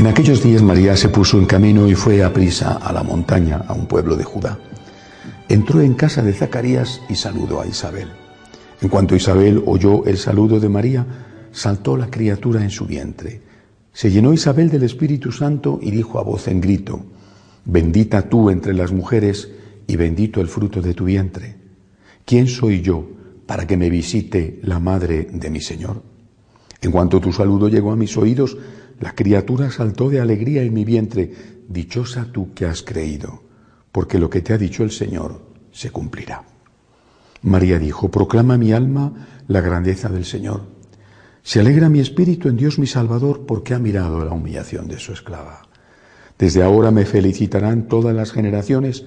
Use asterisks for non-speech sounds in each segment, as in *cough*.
En aquellos días María se puso en camino y fue a prisa a la montaña, a un pueblo de Judá. Entró en casa de Zacarías y saludó a Isabel. En cuanto Isabel oyó el saludo de María, saltó la criatura en su vientre. Se llenó Isabel del Espíritu Santo y dijo a voz en grito, Bendita tú entre las mujeres y bendito el fruto de tu vientre. ¿quién soy yo para que me visite la madre de mi Señor? En cuanto tu saludo llegó a mis oídos, la criatura saltó de alegría en mi vientre. Dichosa tú que has creído, porque lo que te ha dicho el Señor se cumplirá. María dijo, proclama mi alma la grandeza del Señor. Se alegra mi espíritu en Dios mi Salvador porque ha mirado la humillación de su esclava. Desde ahora me felicitarán todas las generaciones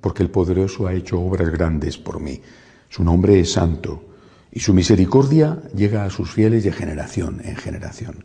porque el poderoso ha hecho obras grandes por mí. Su nombre es santo y su misericordia llega a sus fieles de generación en generación.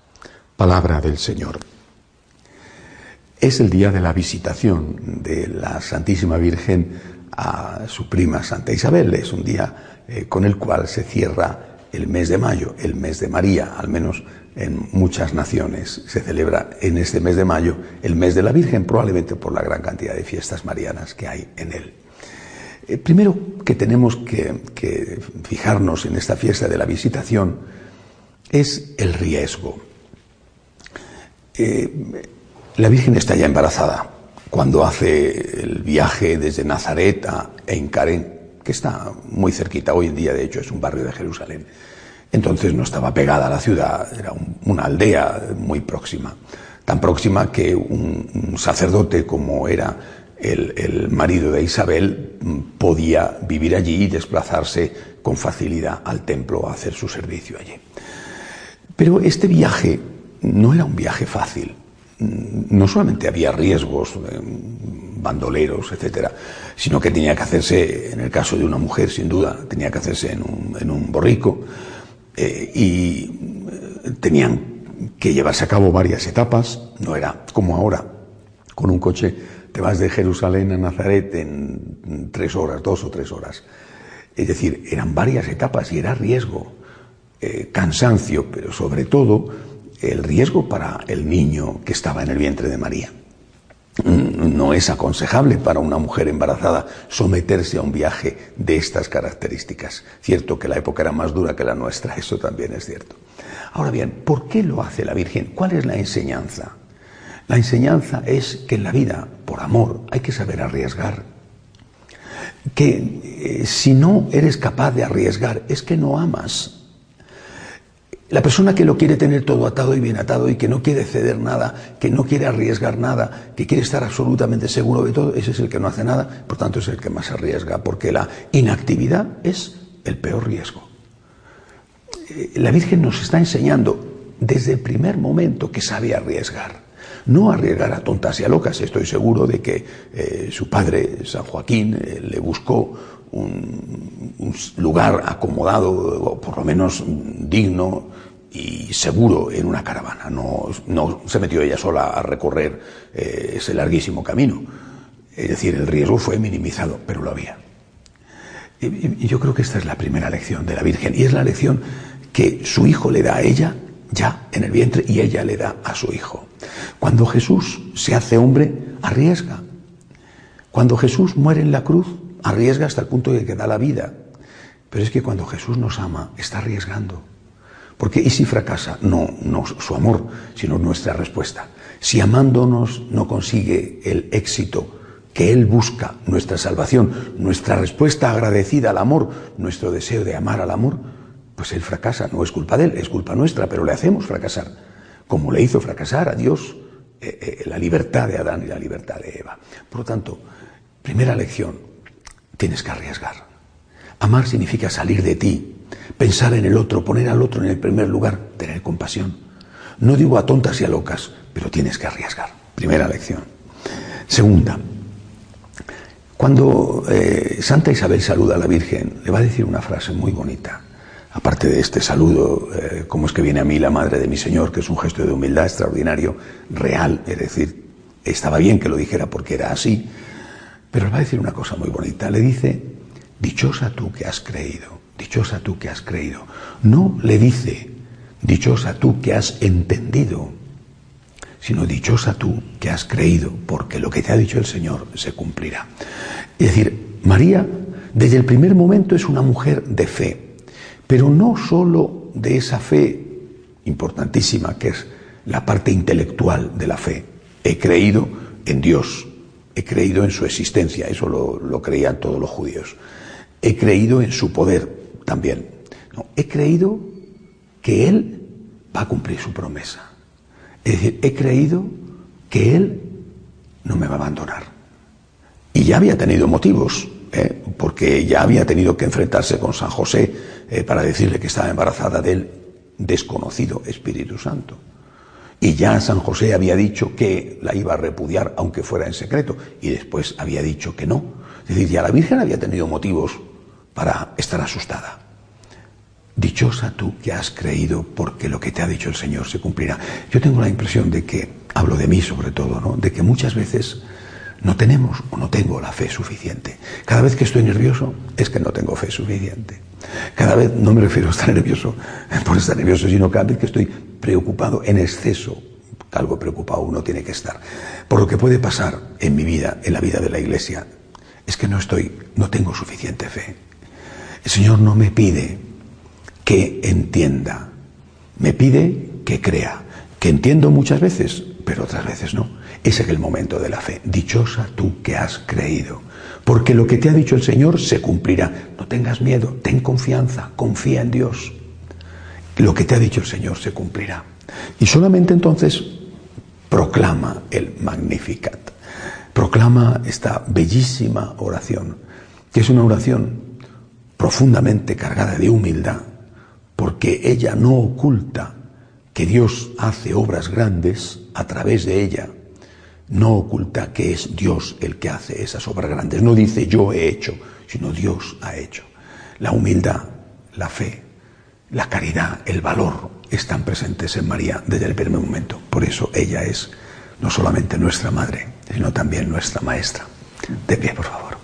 Palabra del Señor. Es el día de la visitación de la Santísima Virgen a su prima Santa Isabel. Es un día eh, con el cual se cierra el mes de mayo, el mes de María, al menos en muchas naciones se celebra en este mes de mayo el mes de la Virgen, probablemente por la gran cantidad de fiestas marianas que hay en él. Eh, primero que tenemos que, fijarnos en esta fiesta de la visitación es el riesgo. Eh, la Virgen está ya embarazada cuando hace el viaje desde Nazaret a Encarén, que está muy cerquita, hoy en día de hecho es un barrio de Jerusalén. Entonces no estaba pegada a la ciudad, era una aldea muy próxima, tan próxima que un, sacerdote como era el, marido de Isabel podía vivir allí y desplazarse con facilidad al templo a hacer su servicio allí. Pero este viaje no era un viaje fácil. No solamente había riesgos, eh, bandoleros, etcétera, sino que tenía que hacerse, en el caso de una mujer, sin duda, tenía que hacerse en un, en un borrico, eh, y eh, tenían que llevarse a cabo varias etapas, no era como ahora, con un coche te vas de Jerusalén a Nazaret en tres horas, dos o tres horas. Es decir, eran varias etapas y era riesgo, cansancio, pero sobre todo el riesgo para el niño que estaba en el vientre de María. Mm, no es aconsejable para una mujer embarazada someterse a un viaje de estas características. Cierto que la época era más dura que la nuestra, *laughs* eso también es cierto. Ahora bien, ¿por qué lo hace la Virgen? ¿Cuál es la enseñanza? La enseñanza es que en la vida, por amor, hay que saber arriesgar. Que eh, si no eres capaz de arriesgar, es que no amas. La persona que lo quiere tener todo atado y bien atado y que no quiere ceder nada, que no quiere arriesgar nada, que quiere estar absolutamente seguro de todo, ese es el que no hace nada, por tanto es el que más arriesga, porque la inactividad es el peor riesgo. Eh, la Virgen nos está enseñando desde el primer momento que sabe arriesgar. No arriesgar a tontas y a locas. Estoy seguro de que eh, su padre, San Joaquín, eh, le buscó un, lugar acomodado, o por lo menos digno y seguro en una caravana. No, no se metió ella sola a recorrer eh, ese larguísimo camino. Es decir, el riesgo fue minimizado, pero lo había. Y, y yo creo que esta es la primera lección de la Virgen, y es la lección que su hijo le da a ella ya en el vientre y ella le da a su hijo. Cuando Jesús se hace hombre, arriesga. Cuando Jesús muere en la cruz, arriesga hasta el punto de que da la vida Pero es que cuando Jesús nos ama, está arriesgando. Porque ¿y si fracasa? No, no su amor, sino nuestra respuesta. Si amándonos no consigue el éxito que Él busca, nuestra salvación, nuestra respuesta agradecida al amor, nuestro deseo de amar al amor, pues Él fracasa. No es culpa de Él, es culpa nuestra, pero le hacemos fracasar. Como le hizo fracasar a Dios eh, eh, la libertad de Adán y la libertad de Eva. Por lo tanto, primera lección, tienes que arriesgar. Amar significa salir de ti, pensar en el otro, poner al otro en el primer lugar, tener compasión. No digo a tontas y a locas, pero tienes que arriesgar. Primera lección. Segunda, cuando eh, Santa Isabel saluda a la Virgen, le va a decir una frase muy bonita. Aparte de este saludo, eh, como es que viene a mí la madre de mi Señor, que es un gesto de humildad extraordinario, real, es decir, estaba bien que lo dijera porque era así, pero le va a decir una cosa muy bonita. Le dice, dichosa tú que has creído, dichosa tú que has creído. No le dice, dichosa tú que has entendido, sino dichosa tú que has creído, porque lo que te ha dicho el Señor se cumplirá. Es decir, María desde el primer momento es una mujer de fe, pero no sólo de esa fe importantísima que es la parte intelectual de la fe. He creído en Dios, he creído en su existencia, eso lo, lo creían todos los judíos. He creído en su poder también. No, he creído que Él va a cumplir su promesa. Es decir, he creído que Él no me va a abandonar. Y ya había tenido motivos, ¿eh? porque ya había tenido que enfrentarse con San José eh, para decirle que estaba embarazada del desconocido Espíritu Santo. Y ya San José había dicho que la iba a repudiar aunque fuera en secreto, y después había dicho que no. Es decir, ya la Virgen había tenido motivos para estar asustada. Dichosa tú que has creído porque lo que te ha dicho el Señor se cumplirá. Yo tengo la impresión de que, hablo de mí sobre todo, ¿no? de que muchas veces no tenemos o no tengo la fe suficiente. Cada vez que estoy nervioso es que no tengo fe suficiente. Cada vez no me refiero a estar nervioso *laughs* por estar nervioso, sino cada vez que estoy preocupado en exceso, algo preocupado uno tiene que estar, por lo que puede pasar en mi vida, en la vida de la iglesia, es que no estoy, no tengo suficiente fe. El Señor no me pide que entienda, me pide que crea, que entiendo muchas veces, pero otras veces no. Es el momento de la fe. Dichosa tú que has creído, porque lo que te ha dicho el Señor se cumplirá. No tengas miedo, ten confianza, confía en Dios. Lo que te ha dicho el Señor se cumplirá. Y solamente entonces proclama el Magnificat. Proclama esta bellísima oración, que es una oración profundamente cargada de humildad, porque ella no oculta que Dios hace obras grandes a través de ella, no oculta que es Dios el que hace esas obras grandes, no dice yo he hecho, sino Dios ha hecho. La humildad, la fe, la caridad, el valor están presentes en María desde el primer momento. Por eso ella es no solamente nuestra madre, sino también nuestra maestra. De pie, por favor.